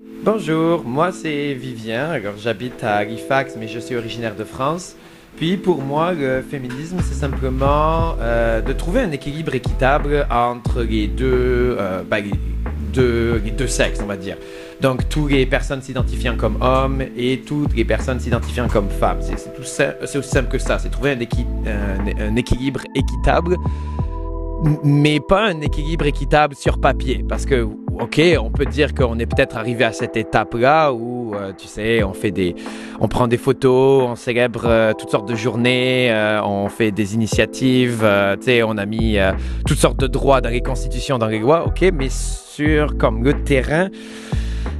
Bonjour, moi c'est Vivien, alors j'habite à Halifax mais je suis originaire de France. Puis pour moi, le féminisme, c'est simplement euh, de trouver un équilibre équitable entre les deux, euh, ben, les deux, les deux sexes, on va dire. Donc, toutes les personnes s'identifiant comme hommes et toutes les personnes s'identifiant comme femmes. C'est aussi simple que ça. C'est trouver un, équi- un- un équilibre équitable, mais pas un équilibre équitable sur papier. Parce que, OK, on peut dire qu'on est peut-être arrivé à cette étape-là où, euh, tu sais, on fait des, on prend des photos, on célèbre euh, toutes sortes de journées, euh, on fait des initiatives, tu sais, on a mis toutes sortes de droits dans les constitutions, dans les lois, ok, mais sur comme le terrain,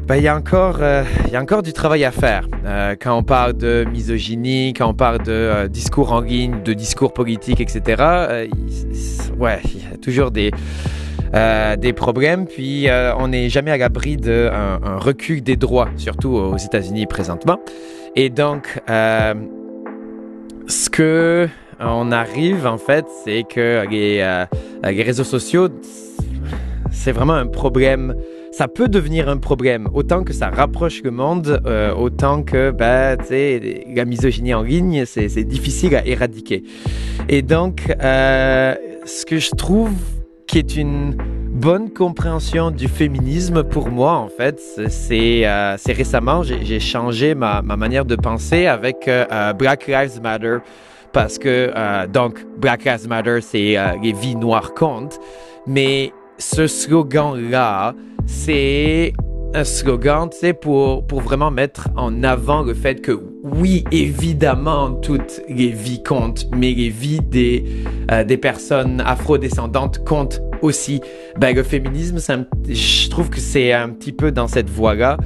ben, il y a encore, euh, il y a encore du travail à faire. Euh, quand on parle de misogynie, quand on parle de euh, discours en ligne, de discours politiques, etc. euh, ouais, il y a toujours des euh, des problèmes, puis euh, on n'est jamais à l'abri d'un un recul des droits, surtout aux États-Unis présentement. Et donc, euh, ce que on arrive en fait, c'est que euh, les réseaux sociaux, c'est vraiment un problème. Ça peut devenir un problème, autant que ça rapproche le monde, euh, autant que sais, la misogynie en ligne, c'est difficile à éradiquer. Et donc, euh, ce que je trouve qui est une bonne compréhension du féminisme pour moi, en fait, c'est euh, récemment, j'ai changé ma, ma manière de penser avec euh, Black Lives Matter. Parce que, donc, Black Lives Matter, c'est les vies noires comptent. Mais ce slogan-là, c'est un slogan, sais, pour, pour vraiment mettre en avant le fait que, oui, évidemment, toutes les vies comptent, mais les vies des, euh, des personnes afrodescendantes comptent aussi. Ben, le féminisme, c'est je trouve que c'est un petit peu dans cette voie-là,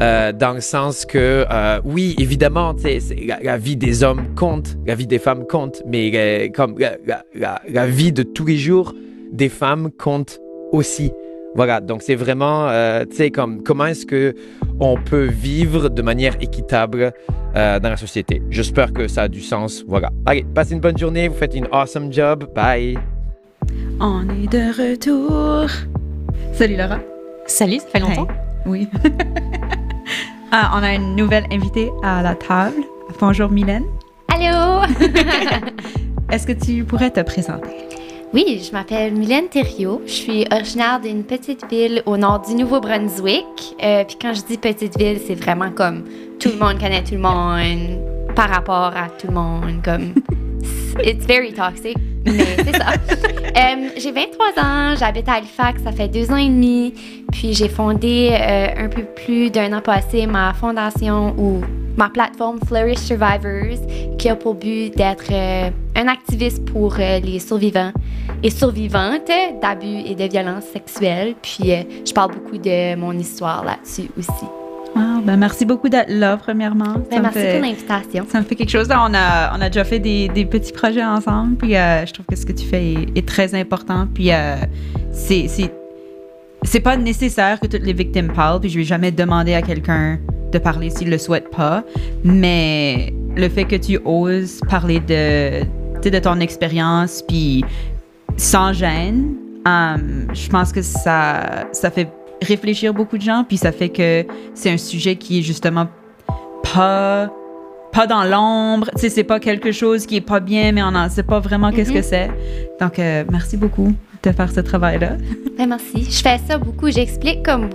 euh, dans le sens que, euh, oui, évidemment, c'est- la, vie des hommes compte, la vie des femmes compte, mais comme la vie de tous les jours des femmes compte aussi. Voilà, donc c'est vraiment, euh, tu sais, comme comment est-ce que on peut vivre de manière équitable euh, dans la société? J'espère que ça a du sens. Voilà. Allez, passez une bonne journée, vous faites une awesome job. Bye. On est de retour. Salut Laura. Salut, ça fait longtemps. Hey. Oui. Ah, on a une nouvelle invitée à la table. Bonjour Mylène. Allô? Est-ce que tu pourrais te présenter? Oui, je m'appelle Mylène Thériault. Je suis originaire d'une petite ville au nord du Nouveau-Brunswick. Euh, Puis quand je dis petite ville, c'est vraiment comme tout le monde connaît tout le monde par rapport à tout le monde. Comme it's very toxic, mais c'est ça. Euh, j'ai 23 ans, j'habite à Halifax, ça fait deux ans et demi. Puis j'ai fondé euh, un peu plus d'un an passé ma fondation ou ma plateforme Flourish Survivors, qui a pour but d'être euh, un activiste pour les survivants et survivantes d'abus et de violences sexuelles. Puis euh, je parle beaucoup de mon histoire là-dessus aussi. Ah, ben merci beaucoup d'être là, premièrement. Ben, merci fait- pour l'invitation. Ça me fait quelque chose. On, a, on a déjà fait des, des petits projets ensemble, puis euh, je trouve que ce que tu fais est, est très important. Puis euh, c'est, c'est, c'est pas nécessaire que toutes les victimes parlent, puis je vais jamais demander à quelqu'un de parler s'il le souhaite pas. Mais le fait que tu oses parler de, de ton expérience, puis sans gêne, euh, je pense que ça, ça fait réfléchir beaucoup de gens, puis ça fait que c'est un sujet qui est justement pas pas dans l'ombre, tu sais c'est pas quelque chose qui est pas bien mais on en sait pas vraiment qu'est-ce que c'est. Donc euh, merci beaucoup de faire ce travail là. Ben, merci. Je fais ça beaucoup. J'explique comme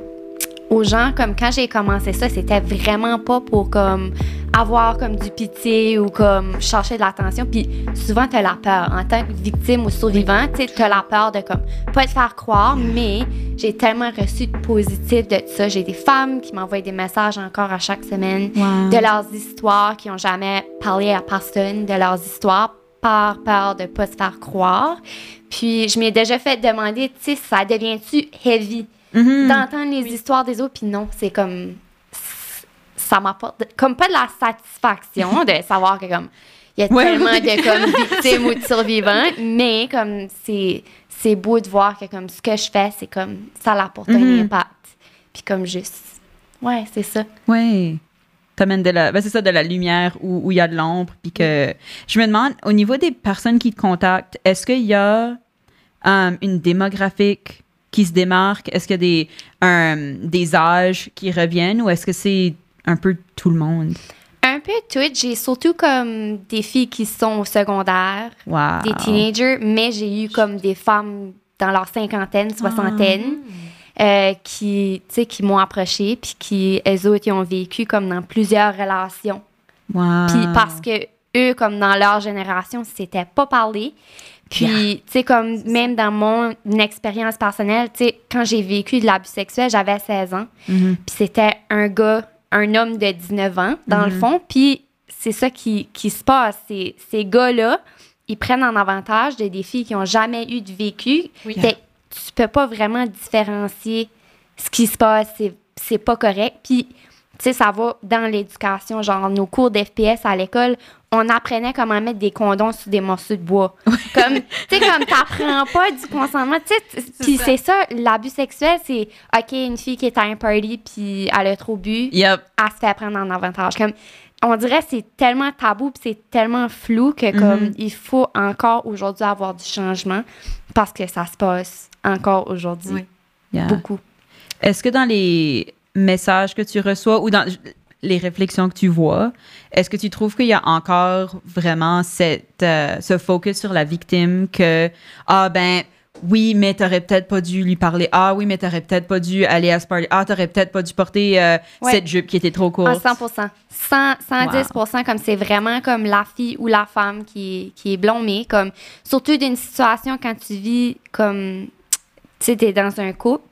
aux gens comme quand j'ai commencé ça, c'était vraiment pas pour comme avoir comme du pitié ou comme chercher de l'attention. Puis souvent t'as la peur en tant que victime ou survivant, tu t'as la peur de comme pas te faire croire. Mais j'ai tellement reçu de positif de ça. J'ai des femmes qui m'envoient des messages encore à chaque semaine Wow. de leurs histoires qui ont jamais parlé à personne de leurs histoires par peur de pas se faire croire. Puis je m'ai déjà fait demander, tu sais, ça devient-tu heavy? Mhm. d'entendre les histoires des autres puis non, c'est comme ça m'apporte comme pas de la satisfaction de savoir que comme il y a Ouais, tellement de comme victimes ou de survivants, mais comme c'est c'est beau de voir que comme ce que je fais, c'est comme ça apporte un Mhm. impact. Puis comme juste ouais, c'est ça. Ouais. T'amènes de la, ben c'est ça, de la lumière où où il y a de l'ombre. Puis que je me demande, au niveau des personnes qui te contactent, est-ce qu'il y a euh, une démographique qui se démarquent? Est-ce qu'il y a des, un- des âges qui reviennent ou est-ce que c'est un peu tout le monde? Un peu tout. J'ai surtout comme des filles qui sont au secondaire, Wow. des teenagers, mais j'ai eu comme des femmes dans leur cinquantaine, soixantaine, euh, qui, qui m'ont approché, puis qui, elles autres, ils ont vécu comme dans plusieurs relations. Wow. Puis parce que eux, comme dans leur génération, c'était pas parlé. Puis, tu sais, comme même dans mon expérience personnelle, tu sais, quand j'ai vécu de l'abus sexuel, j'avais 16 ans. Mhm. Puis c'était un gars, un homme de 19 ans, dans le fond. Puis c'est ça qui, qui se passe. Ces, ces gars-là, ils prennent en avantage de des filles qui ont jamais eu de vécu. Oui. Que tu peux pas vraiment différencier ce qui se passe. C'est, c'est pas correct. Puis, tu sais, ça va dans l'éducation. Genre, nos cours d'FPS à l'école, on apprenait comment mettre des condoms sur des morceaux de bois. Comme, tu sais, comme t'apprends pas du consentement. Tu sais, puis c'est ça, l'abus sexuel, c'est, OK, une fille qui est à un party puis elle a trop bu, Yep. elle se fait prendre en avantage. Comme, on dirait que c'est tellement tabou puis c'est tellement flou que comme il faut encore aujourd'hui avoir du changement parce que ça se passe encore aujourd'hui Oui. Yeah. beaucoup. Est-ce que dans les messages que tu reçois ou dans les réflexions que tu vois, est-ce que tu trouves qu'il y a encore vraiment cette, euh, ce focus sur la victime que, ah ben, oui, mais t'aurais peut-être pas dû lui parler. Ah oui, mais t'aurais peut-être pas dû aller à ce party. Ah, t'aurais peut-être pas dû porter euh, Ouais. cette jupe qui était trop À courte. 100 100, 110 comme c'est vraiment comme la fille ou la femme qui, est- qui est blâmée. Comme, surtout d'une situation quand tu vis comme, tu sais, t'es dans un couple,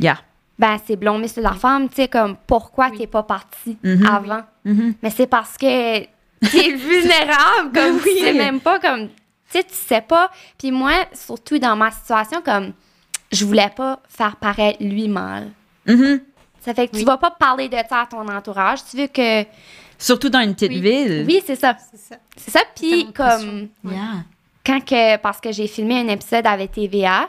Yeah. Ben c'est blâmé sur la femme, tu sais, comme pourquoi t'es pas parti Mhm. avant? Mhm. Mais c'est parce que t'es vulnérable, comme Oui. tu sais même pas, comme, tu sais, tu sais pas. Puis moi, surtout dans ma situation, comme, je voulais pas faire paraître lui mal. Mhm. Ça fait que tu Oui. vas pas parler de ça à ton entourage. Tu veux que. Surtout dans une petite Oui. ville. Oui, c'est ça. C'est ça. C'est ça. Puis, comme. Yeah. quand que. Parce que j'ai filmé un épisode avec TVA.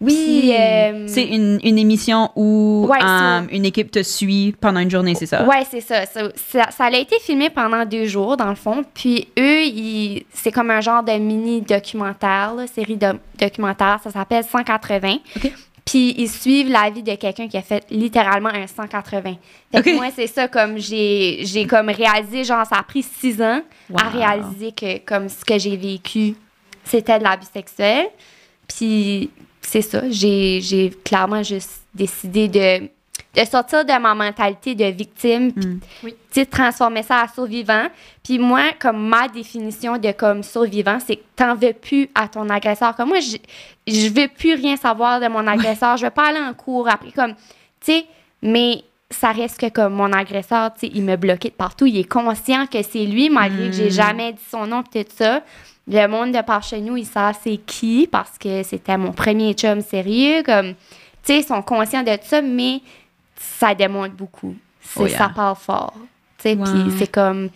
Oui. Euh, C'est une, une émission où Ouais, euh, une équipe te suit pendant une journée, c'est ça? Ouais, c'est ça. Ça, a été filmé pendant deux jours, dans le fond. Puis eux, c'est comme un genre de mini-documentaire, série de documentaire. Ça s'appelle 180. OK. Puis ils suivent la vie de quelqu'un qui a fait littéralement un 180. Fait que moi, c'est ça, comme j'ai j'ai comme réalisé, genre, ça a pris six ans à réaliser que comme ce que j'ai vécu, c'était de l'abus sexuel. Puis c'est ça, j'ai j'ai clairement juste décidé de, de sortir de ma mentalité de victime, puis Mm. Oui. transformer ça à survivant. Puis moi, comme ma définition de comme survivant, c'est que t'en veux plus à ton agresseur. Comme moi, je, je veux plus rien savoir de mon agresseur. Je veux pas aller en cours après, comme, tu sais, mais ça reste que comme mon agresseur, tu sais, il me bloquait de partout. Il est conscient que c'est lui, malgré que j'ai jamais dit son nom, tout ça. Le monde de par chez nous, ils savent c'est qui parce que c'était mon premier chum sérieux. Comme, tu sais, ils sont conscients de ça, mais ça démontre beaucoup. C'est, Oh yeah. Ça parle fort. Tu sais, puis c'est comme.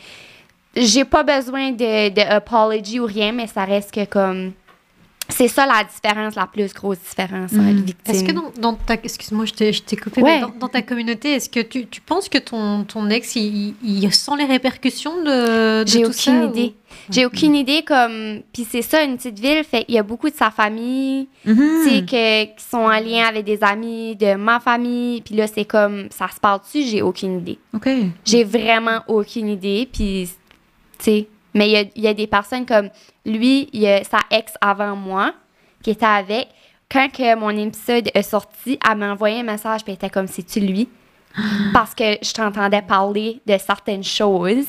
J'ai pas besoin de, de apology ou rien, mais ça reste que comme. C'est ça la différence, la plus grosse différence entre Mhm. victime. Est-ce que dans, dans ta... Excuse-moi, je t'ai coupé. Ouais. mais dans, dans ta communauté, est-ce que tu, tu penses que ton, ton ex, il, il- sent les répercussions de, de J'ai aucune ça, idée. J'ai aucune idée comme. Puis c'est ça, une petite ville, fait il y a beaucoup de sa famille, Mhm. tu sais, que- qui sont en lien avec des amis de ma famille. Puis là, c'est comme. Ça se parle dessus, j'ai aucune idée. OK. J'ai vraiment aucune idée. Puis, tu sais, mais il y a, il y a des personnes comme lui, il y a sa ex avant moi qui était avec. Quand que mon épisode est sorti, elle m'a envoyé un message, puis elle était comme, c'est-tu lui? Parce que je t'entendais parler de certaines choses.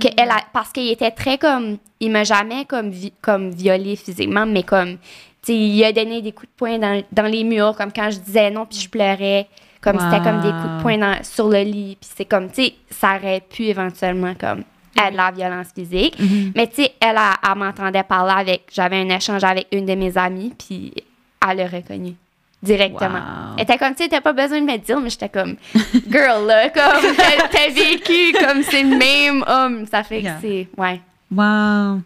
Que elle a- parce qu'il était très comme. Il m'a jamais comme, vi- comme violé physiquement, mais comme. Tu sais, il a donné des coups de poing dans, dans les murs, comme quand je disais non, puis je pleurais. Comme c'était comme des coups de Wow. poing dans- sur le lit. Puis c'est comme, tu sais, ça aurait pu éventuellement comme être de la violence physique. Mhm. Mais tu sais, elle, elle, elle m'entendait parler avec. J'avais un échange avec une de mes amies, puis elle l'a reconnu directement. Wow. Elle était comme, tu sais, t'as pas besoin de me dire, mais j'étais comme, girl, là, comme, t'as vécu comme c'est le même homme. Ça fait que c'est, ouais. Wow.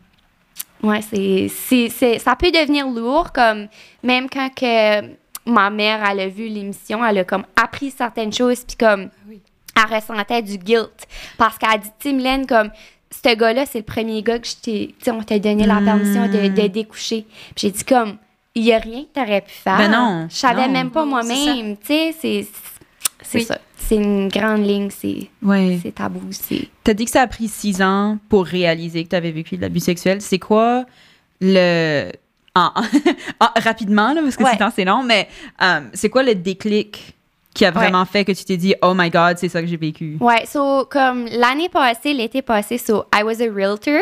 Ouais, c'est, ça peut devenir lourd, comme, même quand que ma mère, elle a vu l'émission, elle a comme appris certaines choses, puis comme, oui. Elle ressentait du guilt. Parce qu'elle a dit, tu Mylène, comme, ce gars-là, c'est le premier gars que je t'ai, tu sais, on t'a donné la permission de, de découcher. Puis j'ai dit, comme, il y a rien que t'aurais pu faire. Ben non, Je savais même pas moi-même. Tu sais, c'est. C'est Oui. ça. C'est une grande ligne, c'est Ouais. tabou. C'est. T'as dit que ça a pris six ans pour réaliser que tu avais vécu de l'abus sexuel. C'est quoi le. en- en- rapidement, là, parce que Ouais. c'est long, mais euh, c'est quoi le déclic qui a vraiment fait que tu t'es dit, oh my god, c'est ça que j'ai vécu? Ouais, so, comme l'année passée, l'été passé, so, I was a realtor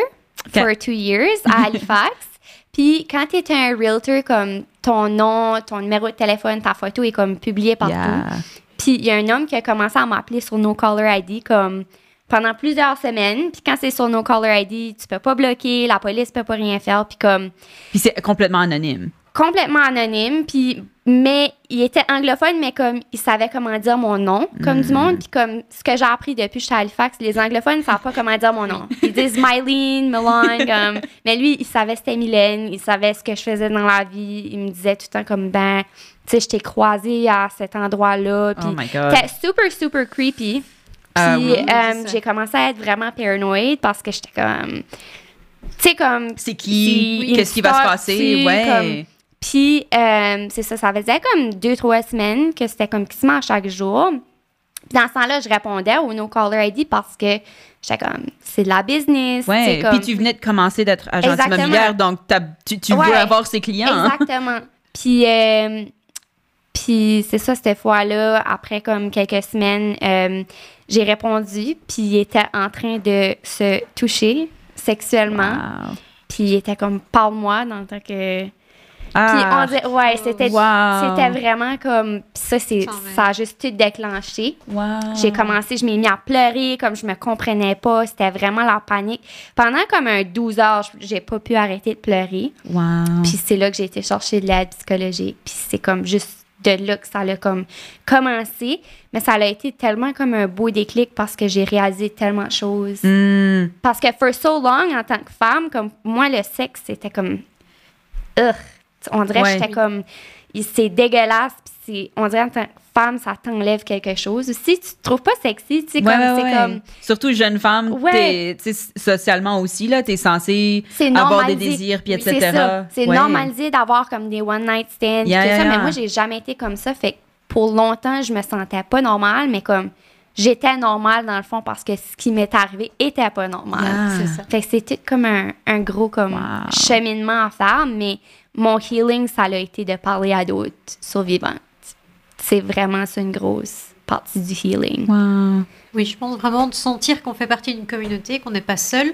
for two years à Halifax. Puis quand tu es un realtor, comme ton nom, ton numéro de téléphone, ta photo est comme publié partout. Yeah. Puis il y a un homme qui a commencé à m'appeler sur No Caller ID comme pendant plusieurs semaines. Puis quand c'est sur No Caller ID, tu peux pas bloquer, la police peut pas rien faire. Puis comme Puis c'est complètement anonyme. complètement anonyme. Puis mais il était anglophone, mais comme il savait comment dire mon nom, comme du monde. Puis comme ce que j'ai appris depuis que j'étais à Halifax, les anglophones ne savent pas comment dire mon nom. Ils disent Mylene, Milan, comme. Mais lui, il savait c'était Mylène, il savait ce que je faisais dans la vie. Il me disait tout le temps comme ben, tu sais, je t'ai croisé à cet endroit-là. Puis Oh my god. c'était super, super creepy. Puis Ah oui. euh, j'ai commencé à être vraiment paranoïde parce que j'étais comme. Tu sais, comme. C'est qui? Qu'est-ce qui va se passer? Ouais. comme- Puis, euh, c'est ça, ça faisait comme deux, trois semaines que c'était comme quasiment à chaque jour. Puis dans ce temps-là, je répondais au No Caller ID parce que j'étais comme, c'est de la business. Ouais. comme- Puis tu venais de commencer d'être agent immobilière, donc tu, tu Ouais. veux avoir ses clients. hein? Exactement. Puis, euh, puis c'est ça, cette fois-là, après comme quelques semaines, euh, j'ai répondu, puis il était en train de se toucher sexuellement. Wow. Puis il était comme, parle-moi, dans le temps que... Puis Ah. on dirait, ouais, c'était Wow. c'était vraiment comme, puis ça, c'est, ça a juste tout déclenché. Wow. J'ai commencé, je m'ai mis à pleurer, comme je me comprenais pas, c'était vraiment la panique. Pendant comme un 12 heures, je- j'ai pas pu arrêter de pleurer. Wow. Puis c'est là que j'ai été chercher de l'aide psychologique. Puis c'est comme juste de là que ça a comme commencé. Mais ça a été tellement comme un beau déclic parce que j'ai réalisé tellement de choses. Hmm. Parce que for so long, en tant que femme, comme moi, le sexe, c'était comme... Ugh. On dirait Ouais. que j'étais comme... C'est dégueulasse. Puis c'est- on dirait que femme, ça t'enlève quelque chose. Aussi, tu te trouves pas sexy. Tu sais, Ouais, comme, ouais, comme... Surtout jeune femme, Ouais. t'es- socialement aussi, là, t'es censée avoir des désirs, puis etc. C'est ça. C'est Ouais. normalisé d'avoir comme des one night stands. Yeah, tout yeah, ça, yeah. Mais moi, j'ai jamais été comme ça. Fait que pour longtemps, je me sentais pas normale, mais comme j'étais normale dans le fond parce que ce qui m'est arrivé était pas normal. Yeah. C'est ça. Fait que c'était comme un, un gros comme Wow. cheminement à faire, mais mon healing, ça a été de parler à d'autres survivantes. C'est vraiment ça une grosse partie du healing. Wow. Oui, je pense vraiment de sentir qu'on fait partie d'une communauté, qu'on n'est pas seul.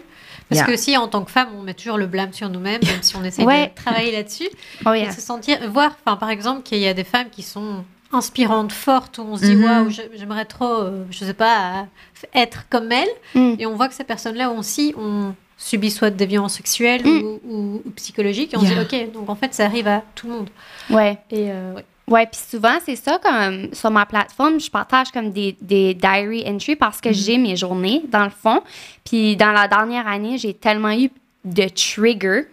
Parce Yeah. que si en tant que femme, on met toujours le blâme sur nous-mêmes, même si on essaie Ouais. de travailler là-dessus, Oh yeah. se sentir, voir, enfin par exemple, qu'il y a des femmes qui sont inspirantes, fortes, où on se dit Mhm. waouh, j'aimerais trop, euh, je sais pas, euh, être comme elle, Mm. et on voit que ces personnes-là aussi ont subi soit des violences sexuelles Mm. ou, ou- ou psychologiques, et on Yeah. se dit ok, donc en fait ça arrive à tout le monde. Ouais. Et euh, ouais. Puis souvent, c'est ça, comme sur ma plateforme, je partage comme des, des diary entries parce que j'ai mes journées, dans le fond. Puis dans la dernière année, j'ai tellement eu de triggers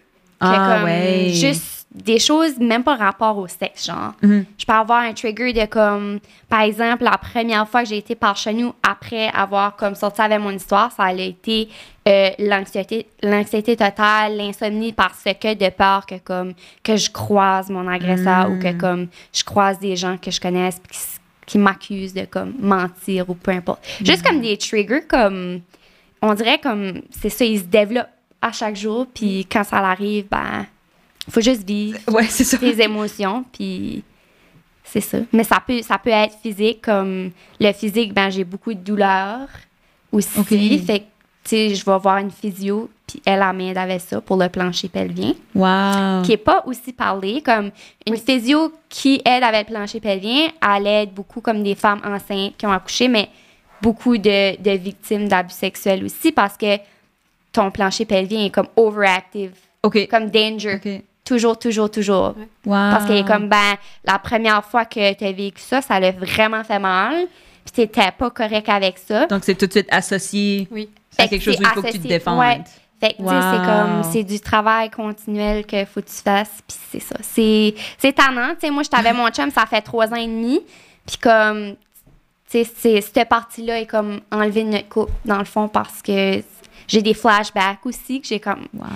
que Ah, comme ouais. juste des choses même pas rapport au sexe, genre. Mhm. Je peux avoir un trigger de comme, par exemple, la première fois que j'ai été par chez nous après avoir comme sorti avec mon histoire, ça a été euh, l'anxiété, l'anxiété totale, l'insomnie parce que de peur que comme que je croise mon agresseur ou que comme je croise des gens que je connaisse qui, qui m'accusent de comme mentir ou peu importe. Juste comme des triggers comme on dirait comme c'est ça, ils se développent à chaque jour puis quand ça arrive ben faut juste vivre Ouais, ça. tes émotions, puis c'est ça. Mais ça peut, ça peut être physique, comme le physique, ben j'ai beaucoup de douleurs aussi. Fait que, tu sais, je vais voir une physio, puis elle, elle m'aide avec ça pour le plancher pelvien, Wow. qui est pas aussi parlé. Comme une physio qui aide avec le plancher pelvien, elle aide beaucoup comme des femmes enceintes qui ont accouché, mais beaucoup de, de victimes d'abus sexuels aussi, parce que ton plancher pelvien est comme overactive, OK. comme danger. Toujours, toujours, toujours. Wow. Parce qu'il est comme, ben, la première fois que tu as vécu ça, ça l'a vraiment fait mal. Puis t'étais pas correct avec ça. Donc, c'est tout de suite associé Oui. à Fait quelque que chose où il faut que tu te défendes. Ouais. Fait que, tu sais, c'est Wow. comme, c'est du travail continuel que faut que tu fasses. Puis c'est ça. C'est, c'est tannant. Tu sais, moi, j'étais avec mon chum, ça fait trois ans et demi. Puis comme, tu sais, cette partie-là est comme enlevée de notre couple, dans le fond, parce que j'ai des flashbacks aussi que j'ai comme Wow.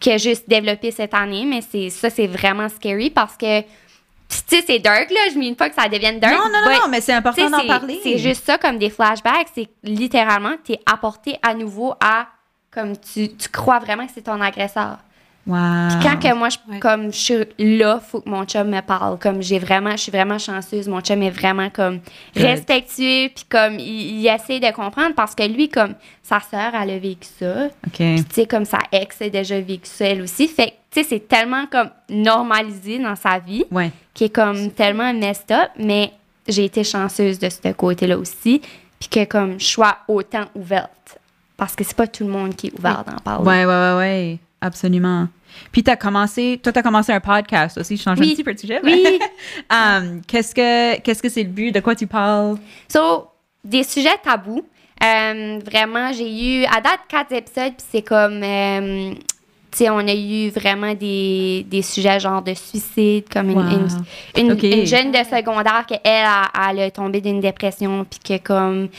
que j'ai juste développé cette année, mais c'est ça, c'est vraiment scary parce que, tu sais, c'est dark, là. Je ne pas que ça devienne dark. Non, non, non, but, non, mais c'est important d'en parler. C'est juste ça, comme des flashbacks. C'est littéralement, tu es apporté à nouveau à, comme tu, tu crois vraiment que c'est ton agresseur. Wow. Quand que moi, je, Ouais. comme je suis là, faut que mon chum me parle. Comme j'ai vraiment, je suis vraiment chanceuse. Mon chum est vraiment comme Good. respectueux, puis comme il, il essaie de comprendre parce que lui, comme sa sœur, elle a vécu ça. Puis, tu sais, comme sa ex a déjà vécu ça, elle aussi. Fait que, tu sais, c'est tellement comme normalisé dans sa vie Ouais. qui est comme tellement messed up, mais j'ai été chanceuse de ce côté-là aussi. Puis que, comme, je sois autant ouverte. Parce que c'est pas tout le monde qui est ouvert d'en parler. Ouais, ouais, ouais, ouais. Absolument. Puis t'as commencé, toi t'as commencé un podcast aussi. Je change Oui. un petit peu de sujet. Oui. Um, qu'est-ce que qu'est-ce que c'est le but? De quoi tu parles? So, des sujets tabous. Euh, vraiment, j'ai eu à date quatre épisodes, puis c'est comme. euh, tu sais, on a eu vraiment des, des sujets genre de suicide, comme une, Wow. une, une- Ok. une jeune de secondaire qui, elle, a, elle a tombé d'une dépression, puis que comme. Tu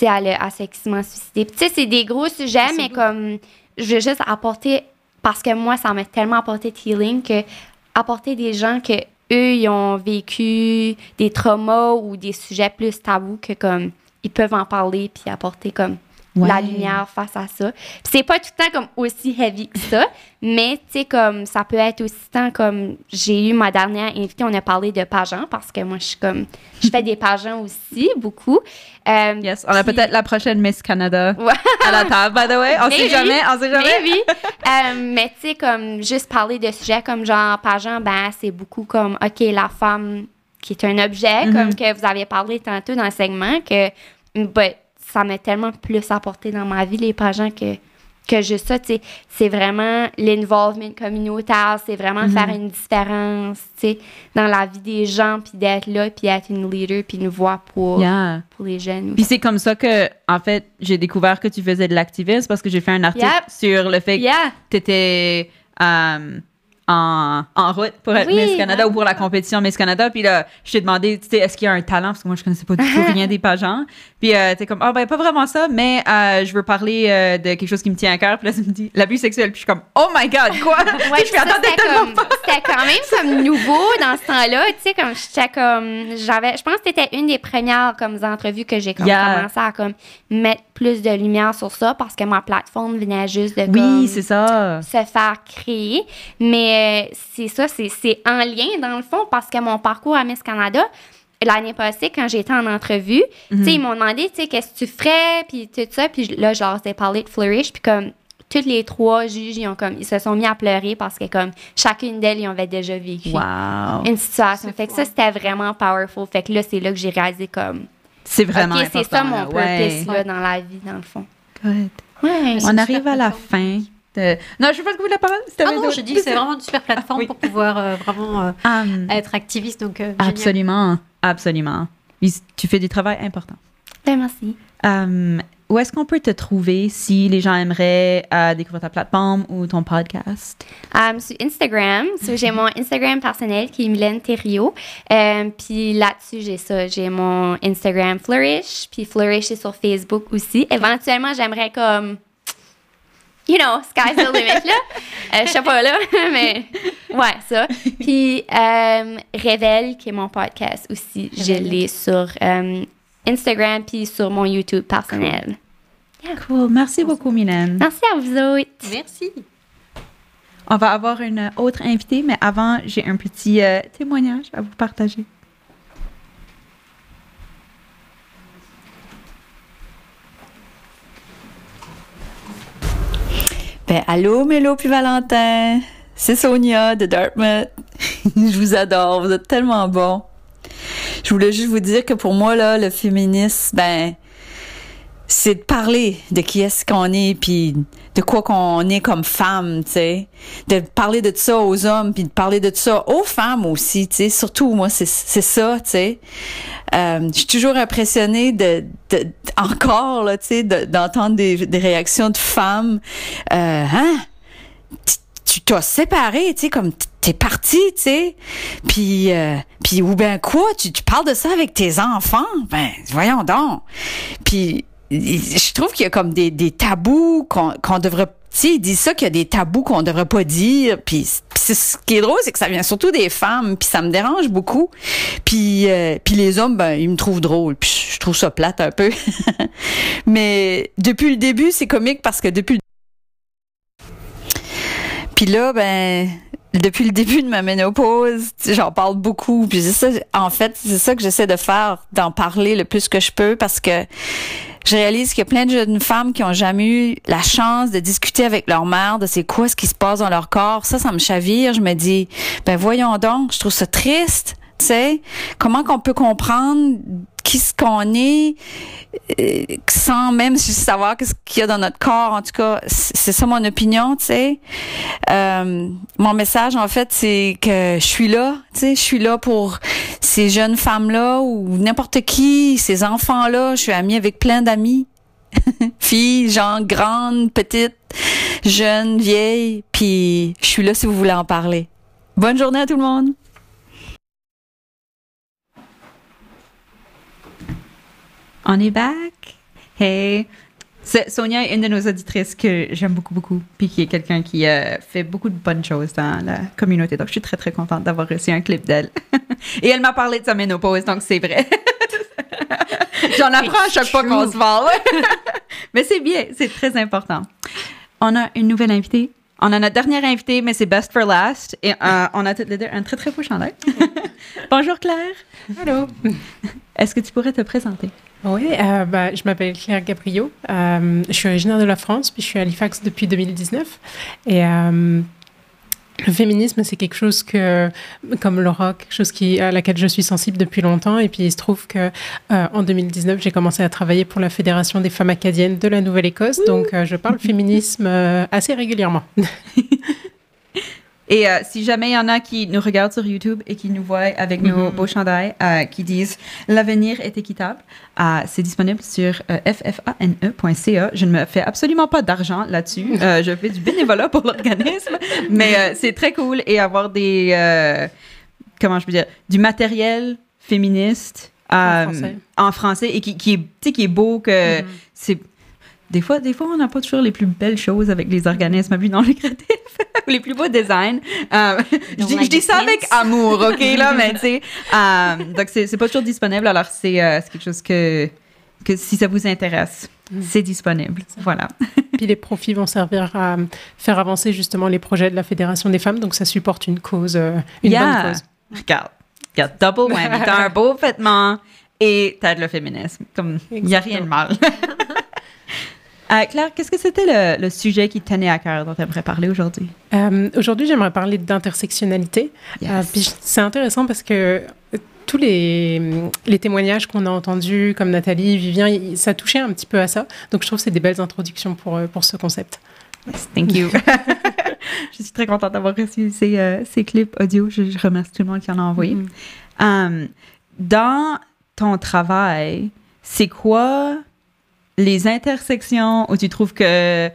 sais, elle, a- elle suicidée. Puis, tu sais, c'est des gros sujets, mais comme. Je veux juste apporter. Parce que moi, ça m'a tellement apporté de healing que apporter des gens que eux ils ont vécu des traumas ou des sujets plus tabous que comme ils peuvent en parler puis apporter comme Ouais. la lumière face à ça. Puis c'est pas tout le temps comme aussi heavy que ça, mais tu sais comme ça peut être aussi tant comme j'ai eu ma dernière invitée, on a parlé de pageants parce que moi je suis comme je fais des pageants aussi beaucoup. Euh, Yes. On a peut-être la prochaine Miss Canada à la table, by the way. On sait jamais, on sait jamais. Mais oui. Euh, mais tu sais, comme juste parler de sujets comme genre pageant, ben c'est beaucoup comme OK, la femme qui est un objet, Mhm. comme que vous avez parlé tantôt dans le segment, que but, ça m'a tellement plus apporté dans ma vie, les pageants, que, que juste ça. C'est vraiment l'involvement communautaire, c'est vraiment faire une différence, dans la vie des gens, puis d'être là, puis être une leader, puis une voix pour, Yeah. pour les jeunes. Puis c'est comme ça que, en fait, j'ai découvert que tu faisais de l'activisme parce que j'ai fait un article Yep. sur le fait que Yeah. tu étais en, en route pour être Oui. Miss Canada ou pour la compétition Miss Canada. Puis là, je t'ai demandé, tu sais, est-ce qu'il y a un talent? Parce que moi, je connaissais pas du tout rien des pageants. Puis euh, t'es comme, ah ben, pas vraiment ça, mais euh, je veux parler euh, de quelque chose qui me tient à cœur. Puis là, ça me dit, l'abus sexuel. Puis je suis comme, oh my God, quoi? Ouais, je c'était tellement comme- pas. C'était quand même comme nouveau dans ce temps-là, tu sais, comme j'étais comme j'avais je pense que c'était une des premières comme entrevues que j'ai comme Yeah. commencé à comme mettre plus de lumière sur ça parce que ma plateforme venait juste de Oui, comme, c'est ça. se faire créer. Mais c'est ça, c'est c'est en lien dans le fond parce que mon parcours à Miss Canada, l'année passée, quand j'étais en entrevue, tu sais, ils m'ont demandé, tu sais, qu'est-ce que tu ferais, puis tout ça. Puis là, je leur ai parlé de Flourish, puis comme toutes les trois juges, ils, ont comme, ils se sont mis à pleurer parce que comme chacune d'elles, ils avaient déjà vécu Wow. une situation. Fait que ça, hein. c'était vraiment powerful. Fait que là, c'est là que j'ai réalisé comme, C'est vraiment OK, c'est ça mon purpose, ouais. là, dans la vie, dans le fond. Good. Ouais. On arrive à la fin. De- Non, je sais pas vous voulez la parole. si Ah non, je dis que c'est vraiment une super plateforme Oui. pour pouvoir euh, vraiment euh, Um, être activiste. Donc, euh, absolument, absolument. Tu fais du travail important. Ben, merci. Um, où est-ce qu'on peut te trouver si les gens aimeraient euh, découvrir ta plateforme ou ton podcast? Um, sur Instagram, so, j'ai mon Instagram personnel qui est Mylène Thériault. Euh, puis là-dessus, j'ai ça. J'ai mon Instagram Flourish. Puis Flourish est sur Facebook aussi. Éventuellement, j'aimerais comme. You know, sky's the limit, là. Euh, je sais pas, là. Mais ouais, ça. Puis euh, Révèle, qui est mon podcast aussi. Je l'ai sur euh, Instagram puis sur mon YouTube personnel. Cool. Merci beaucoup, Mylène. Merci à vous autres. Merci. On va avoir une autre invitée, mais avant, j'ai un petit euh, témoignage à vous partager. Ben, allô, Mélo puis Valentin. C'est Sonia de Dartmouth. je vous adore. Vous êtes tellement bons. Je voulais juste vous dire que pour moi, là, le féminisme, ben, c'est de parler de qui est-ce qu'on est, puis de quoi qu'on est comme femme, tu sais. De parler de ça aux hommes, puis de parler de ça aux femmes aussi, tu sais. Surtout, moi, c'est ça, tu sais. Euh, je suis toujours impressionnée de, de- encore, là, tu sais, de- d'entendre des, des réactions de femmes. Euh, hein? Tu- t'as séparé, tu sais, comme t'es parti, tu sais. Puis, euh, puis ou ben quoi? Tu, tu parles de ça avec tes enfants? Ben, voyons donc. Puis je trouve qu'il y a comme des, tabous qu'on qu'on devrait tu sais, ils disent ça qu'il y a des tabous qu'on devrait pas dire. Puis, ce qui est drôle, c'est que ça vient surtout des femmes. Puis ça me dérange beaucoup. Puis, euh, puis les hommes, ben, ils me trouvent drôle. Puis je trouve ça plate un peu. Mais depuis le début, c'est comique parce que depuis le... Puis là, ben, depuis le début de ma ménopause, j'en parle beaucoup. Puis ça, en fait, c'est ça que j'essaie de faire, d'en parler le plus que je peux parce que je réalise qu'il y a plein de jeunes femmes qui ont jamais eu la chance de discuter avec leur mère de c'est quoi ce qui se passe dans leur corps. Ça, ça me chavire. Je me dis, ben voyons donc, je trouve ça triste. Tu sais, comment qu'on peut comprendre qui ce qu'on est sans même savoir qu'est-ce qu'il y a dans notre corps. En tout cas, c'est ça mon opinion, tu sais. Euh, mon message, en fait, c'est que je suis là, tu sais, je suis là pour ces jeunes femmes-là ou n'importe qui, ces enfants-là. Je suis amie avec plein d'amis. Filles, gens, grandes, petites, jeunes, vieilles. Puis, je suis là si vous voulez en parler. Bonne journée à tout le monde. On est back. Hey. C'est- Sonia est une de nos auditrices que j'aime beaucoup, beaucoup, puis qui est quelqu'un qui euh, fait beaucoup de bonnes choses dans la communauté. Donc, je suis très, très contente d'avoir reçu un clip d'elle. Et elle m'a parlé de sa ménopause, donc c'est vrai. J'en apprends à chaque fois qu'on se parle. mais c'est bien, c'est très important. On a une nouvelle invitée. On a notre dernière invitée, mais c'est Best for Last. Et euh, on a toutes les deux un très, très beau chandail. Bonjour Claire. Allô. Est-ce que tu pourrais te présenter? Oui, euh, bah, je m'appelle Claire Gabriot. Euh, je suis originaire de la France, puis je suis à Halifax depuis 2019. Et euh, le féminisme, c'est quelque chose que, comme Laura, quelque chose qui, à laquelle je suis sensible depuis longtemps. Et puis il se trouve que euh, en 2019, j'ai commencé à travailler pour la Fédération des femmes acadiennes de la Nouvelle-Écosse. Donc euh, je parle féminisme euh, assez régulièrement. Et euh, si jamais il y en a qui nous regardent sur YouTube et qui nous voient avec nos Mhm. beaux chandails euh, qui disent L'avenir est équitable, euh, c'est disponible sur ffane.ca. Je ne me fais absolument pas d'argent là-dessus. Je fais du bénévolat pour l'organisme, mais c'est très cool et avoir des. comment je peux dire Du matériel féministe. En français. en français et qui, qui est, qui est beau, que Mhm. c'est. Des fois, des fois, on n'a pas toujours les plus belles choses avec les organismes à but non lucratif ou les plus beaux designs. Euh, je, dis, je dis ça avec amour, OK, là, mais tu sais. euh, donc, c'est pas toujours disponible. Alors, c'est euh, c'est quelque chose que, que si ça vous intéresse, c'est disponible. Voilà. Puis les profits vont servir à faire avancer justement les projets de la Fédération des femmes. Donc ça supporte une cause, une Yeah. bonne cause. Regarde, regarde, double whammy. T'as un beau vêtement et t'as de le féminisme. Comme, il n'y a rien de mal. Euh, Claire, qu'est-ce que c'était le, le sujet qui te tenait à cœur dont tu aimerais parler aujourd'hui? Euh, Aujourd'hui, j'aimerais parler d'intersectionnalité. Euh, puis c'est intéressant parce que tous les, les témoignages qu'on a entendus, comme Nathalie, Vivien, ça touchait un petit peu à ça. Donc je trouve que c'est des belles introductions pour, pour ce concept. Yes, thank you. je suis très contente d'avoir reçu ces, ces clips audio. Je, je remercie tout le monde qui en a envoyé. Mhm. Um, dans ton travail, c'est quoi les intersections où tu trouves que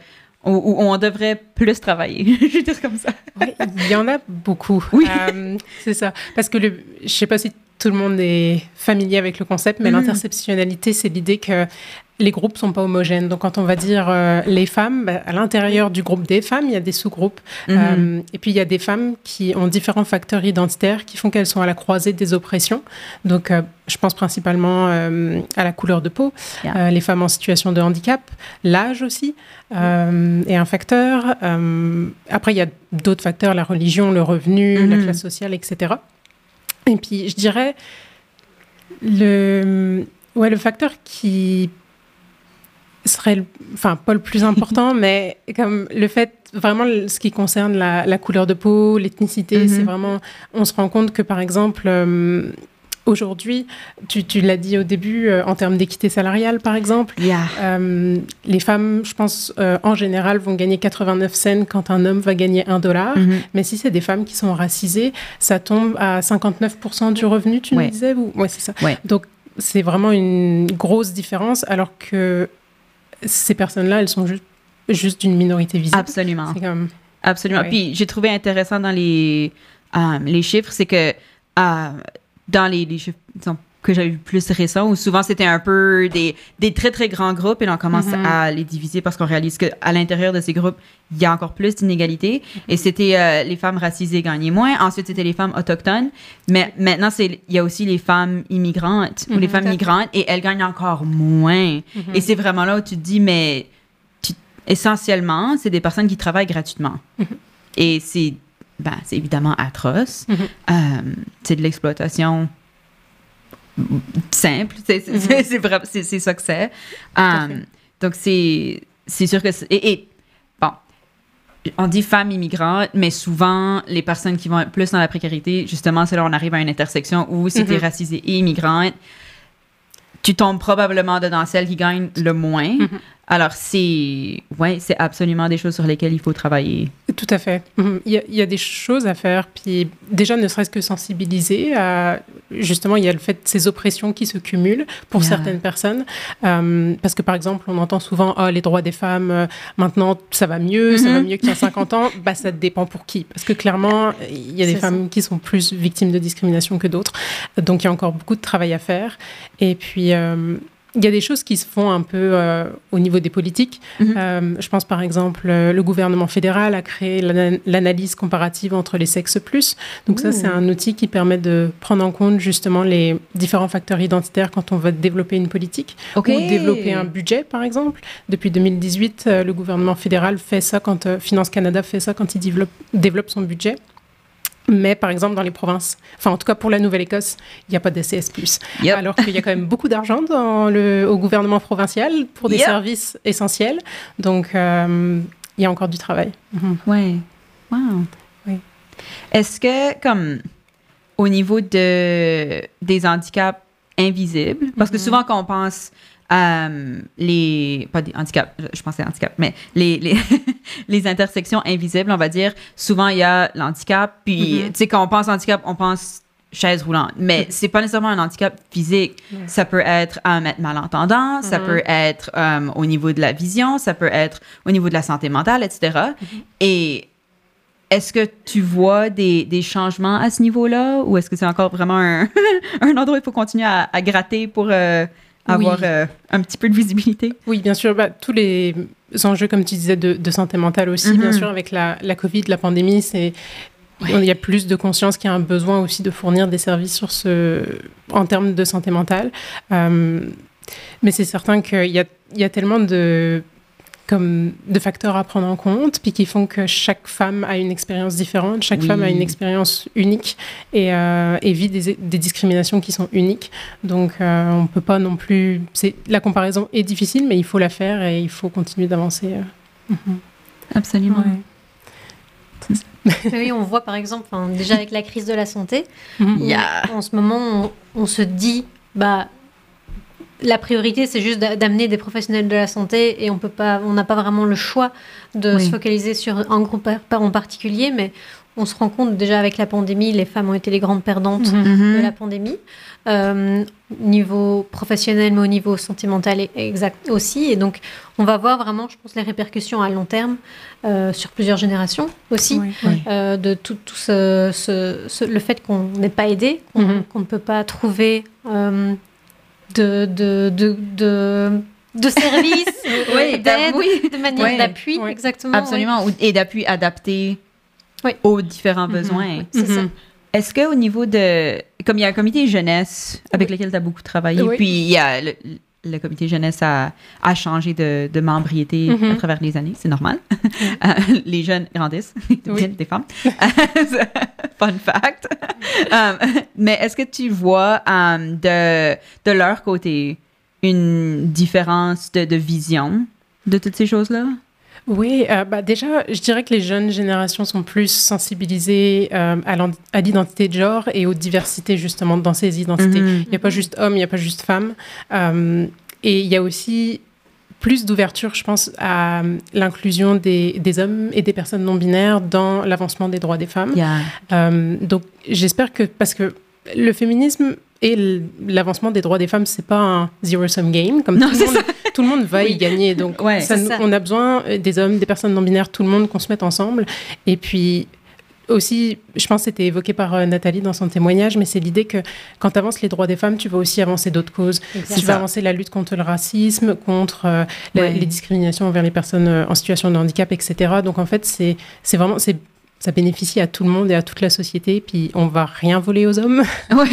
où, où on devrait plus travailler? je vais dire comme ça. Ouais, il y en a beaucoup. Oui. Euh, c'est ça. Parce que le, je sais pas si tout le monde est familier avec le concept, mais Mhm. l'intersectionnalité, c'est l'idée que les groupes sont pas homogènes. Donc, quand on va dire euh, les femmes, bah, à l'intérieur du groupe des femmes, il y a des sous-groupes. Mhm. Euh, et puis, il y a des femmes qui ont différents facteurs identitaires qui font qu'elles sont à la croisée des oppressions. Donc, euh, je pense principalement à la couleur de peau, Yeah. les femmes en situation de handicap, l'âge aussi est un facteur. Après, il y a d'autres facteurs, la religion, le revenu, la Mhm. classe sociale, etc. Et puis, je dirais, le, ouais, le facteur qui serait, le- enfin, pas le plus important, mais comme le fait, vraiment, ce qui concerne la, la couleur de peau, l'ethnicité, Mhm. c'est vraiment, on se rend compte que, par exemple, euh, aujourd'hui, tu, tu l'as dit au début, euh, en termes d'équité salariale, par exemple, Yeah. euh, les femmes, je pense, euh, en général, vont gagner 89 cents quand un homme va gagner 1 dollar. Mhm. Mais si c'est des femmes qui sont racisées, ça tombe à 59% du revenu, tu Ouais. me disais ou... Ouais, c'est ça. Ouais. Donc, c'est vraiment une grosse différence, alors que ces personnes-là, elles sont juste, juste d'une minorité visible. Absolument. Comme... Absolument. Ouais. Puis j'ai trouvé intéressant dans les, euh, les chiffres, c'est que euh, dans les, les chiffres disons, que j'avais vu plus récents, où souvent c'était un peu des, des très très grands groupes et là on commence Mhm. à les diviser parce qu'on réalise qu'à l'intérieur de ces groupes, il y a encore plus d'inégalités. Et c'était euh, les femmes racisées gagnaient moins. Ensuite, c'était les femmes autochtones. Mais maintenant, c'est il y a aussi les femmes immigrantes ou les Mhm, femmes migrantes et elles gagnent encore moins. Et c'est vraiment là où tu te dis, mais tu- essentiellement, c'est des personnes qui travaillent gratuitement. Et c'est ben, c'est évidemment atroce. Euh, c'est de l'exploitation simple. C'est Mhm. c'est- ça que c'est. Euh, donc, c'est c'est sûr que... c'est- Et, et, bon, on dit femmes immigrantes, mais souvent, les personnes qui vont plus dans la précarité, justement, c'est là où on arrive à une intersection où si tu es Mhm. racisée et immigrante, tu tombes probablement dedans celle qui gagne le moins. Mhm. Alors, c'est ouais, c'est absolument des choses sur lesquelles il faut travailler. Tout à fait. Mhm. Il y, a, il y a des choses à faire. Puis déjà, ne serait-ce que sensibiliser à... Justement, il y a le fait de ces oppressions qui se cumulent pour Yeah. certaines personnes. Euh, parce que, par exemple, on entend souvent « Ah, les droits des femmes, euh, maintenant, ça va mieux, ça va Mhm. mieux qu'il y a 50 ans. » Bah, ça dépend pour qui. Parce que clairement, il y a des ça. femmes qui sont plus victimes de discrimination que d'autres. Donc, il y a encore beaucoup de travail à faire. Et puis... euh, il y a des choses qui se font un peu euh, au niveau des politiques. Mhm. Euh, je pense par exemple, euh, le gouvernement fédéral a créé l'ana- l'analyse comparative entre les sexes plus. Donc ça, c'est un outil qui permet de prendre en compte justement les différents facteurs identitaires quand on va développer une politique ou développer un budget, par exemple. Depuis 2018, euh, le gouvernement fédéral fait ça quand Finance Canada fait ça quand il développe, développe son budget. Mais par exemple, dans les provinces, enfin en tout cas pour la Nouvelle-Écosse, il n'y a pas de CS+. Yep. Alors qu'il y a quand même beaucoup d'argent dans le, au gouvernement provincial pour des Yep. services essentiels. Donc, euh, il y a encore du travail. Mhm. Ouais. Wow. Oui. Est-ce que, comme, au niveau de, des handicaps invisibles, parce que Mhm. souvent quand on pense euh, les, pas des handicaps, je pensais handicap, mais les, les, les intersections invisibles, on va dire, souvent il y a l'handicap, puis, Mhm. tu sais, quand on pense handicap, on pense chaise roulante, mais c'est pas nécessairement un handicap physique. Ça peut être un être malentendant, ça Mhm. peut être euh, au niveau de la vision, ça peut être au niveau de la santé mentale, etc. Et est-ce que tu vois des, des changements à ce niveau-là ou est-ce que c'est encore vraiment un, un endroit où il faut continuer à, à gratter pour euh, avoir Oui. euh, un petit peu de visibilité? Oui, bien sûr. Bah, tous les enjeux, comme tu disais, de, de santé mentale aussi, Mhm. bien sûr, avec la, la Covid, la pandémie, c'est il y a plus de conscience qu'il y a un besoin aussi de fournir des services sur ce, en termes de santé mentale. Euh, mais c'est certain qu'il y a, il y a tellement de, comme, de facteurs à prendre en compte, puis qui font que chaque femme a une expérience différente, chaque Oui. femme a une expérience unique et, euh, et vit des, des discriminations qui sont uniques. Donc, euh, on peut pas non plus. c'est- La comparaison est difficile, mais il faut la faire et il faut continuer d'avancer. euh. Mhm. Absolument. Ouais. oui, on voit par exemple, enfin, déjà avec la crise de la santé, Mhm. Yeah. en ce moment, on, on se dit, bah, la priorité, c'est juste d'a- d'amener des professionnels de la santé et on peut pas, on n'a pas vraiment le choix de Oui. se focaliser sur un groupe en particulier, mais on se rend compte déjà avec la pandémie, les femmes ont été les grandes perdantes Mhm. Mhm. de la pandémie, euh, niveau professionnel, mais au niveau sentimental et- exact aussi. Et donc, on va voir vraiment, je pense, les répercussions à long terme euh, sur plusieurs générations aussi. Oui. euh, de tout, tout ce, ce- ce- le fait qu'on n'est pas aidé, qu'on Mhm. ne peut pas trouver euh, de, de, de, de, de services, Oui, d'aide, oui. de manière d'appui, exactement. Absolument. Et d'appui adapté aux différents Mhm. besoins. ça. Mhm. Est-ce qu'au niveau de. Comme il y a un comité jeunesse avec lequel tu as beaucoup travaillé, puis il y a le, le comité jeunesse a, a changé de, de membriété Mhm. à travers les années, c'est normal. Euh, les jeunes grandissent, ils Oui. deviennent des femmes. Fun fact. Euh, mais est-ce que tu vois euh, de, de leur côté une différence de, de vision de toutes ces choses-là? Oui, euh, bah déjà, je dirais que les jeunes générations sont plus sensibilisées euh, à l'identité de genre et aux diversités justement dans ces identités. Mhm. Il n'y a pas juste homme, il n'y a pas juste femme. Euh, et il y a aussi plus d'ouverture, je pense, à l'inclusion des, des hommes et des personnes non binaires dans l'avancement des droits des femmes. Yeah. Donc j'espère que parce que le féminisme et l'avancement des droits des femmes, c'est pas un zero sum game comme Non, tout, le monde, tout le monde va y gagner. Donc Ouais. ça C'est nous- ça. on a besoin euh, des hommes, des personnes non binaires, tout le monde qu'on se mette ensemble. Et puis aussi, je pense que c'était évoqué par euh, Nathalie dans son témoignage, mais c'est l'idée que quand tu avances les droits des femmes, tu vas aussi avancer d'autres causes. Tu vas avancer la lutte contre le racisme, contre euh, la- les discriminations envers les personnes en situation de handicap, etc. Donc en fait, c'est c'est vraiment... c'est ça bénéficie à tout le monde et à toute la société, puis on va rien voler aux hommes. Ouais.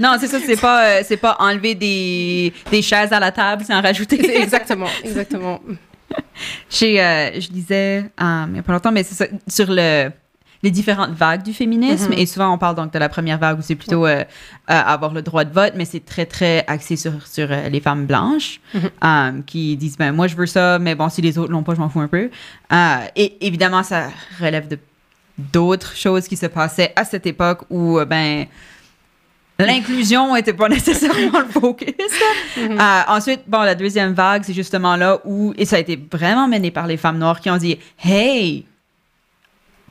non, c'est ça, c'est pas, euh, c'est pas enlever des, des chaises à la table sans rajouter. exactement, exactement. J'ai, euh, je lisais euh, il n'y a pas longtemps, mais c'est ça, sur le, les différentes vagues du féminisme. Mhm. Et souvent, on parle donc de la première vague où c'est plutôt euh, euh, avoir le droit de vote, mais c'est très, très axé sur, sur euh, les femmes blanches Mhm. euh, qui disent ben, Moi, je veux ça, mais bon, si les autres l'ont pas, je m'en fous un peu. Et évidemment, ça relève de d'autres choses qui se passaient à cette époque où, euh, ben, L'inclusion n'était pas nécessairement le focus. Euh, ensuite, bon, la deuxième vague, c'est justement là où, et ça a été vraiment mené par les femmes noires qui ont dit Hey,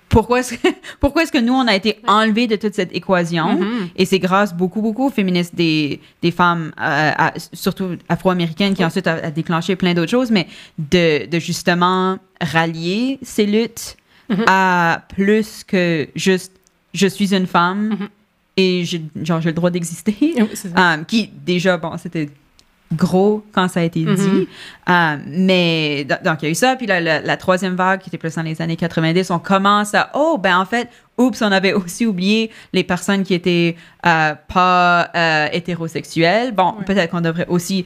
pourquoi est-ce que, pourquoi est-ce que nous, on a été enlevés de toute cette équation? Mhm. Et c'est grâce beaucoup, beaucoup aux féministes des, des femmes, euh, à- surtout afro-américaines, qui ensuite a, a déclenché plein d'autres choses, mais de, de justement rallier ces luttes Mhm. à plus que juste je suis une femme Mhm. et j'ai genre, j'ai le droit d'exister. Oui. Euh, qui, déjà, bon, c'était gros quand ça a été Mhm. dit. Euh, mais do- donc, il y a eu ça. Puis la, la, la troisième vague, qui était plus dans les années 90, on commence à, oh, ben en fait, oups, on avait aussi oublié les personnes qui étaient euh, pas euh, hétérosexuelles. Bon, Ouais. peut-être qu'on devrait aussi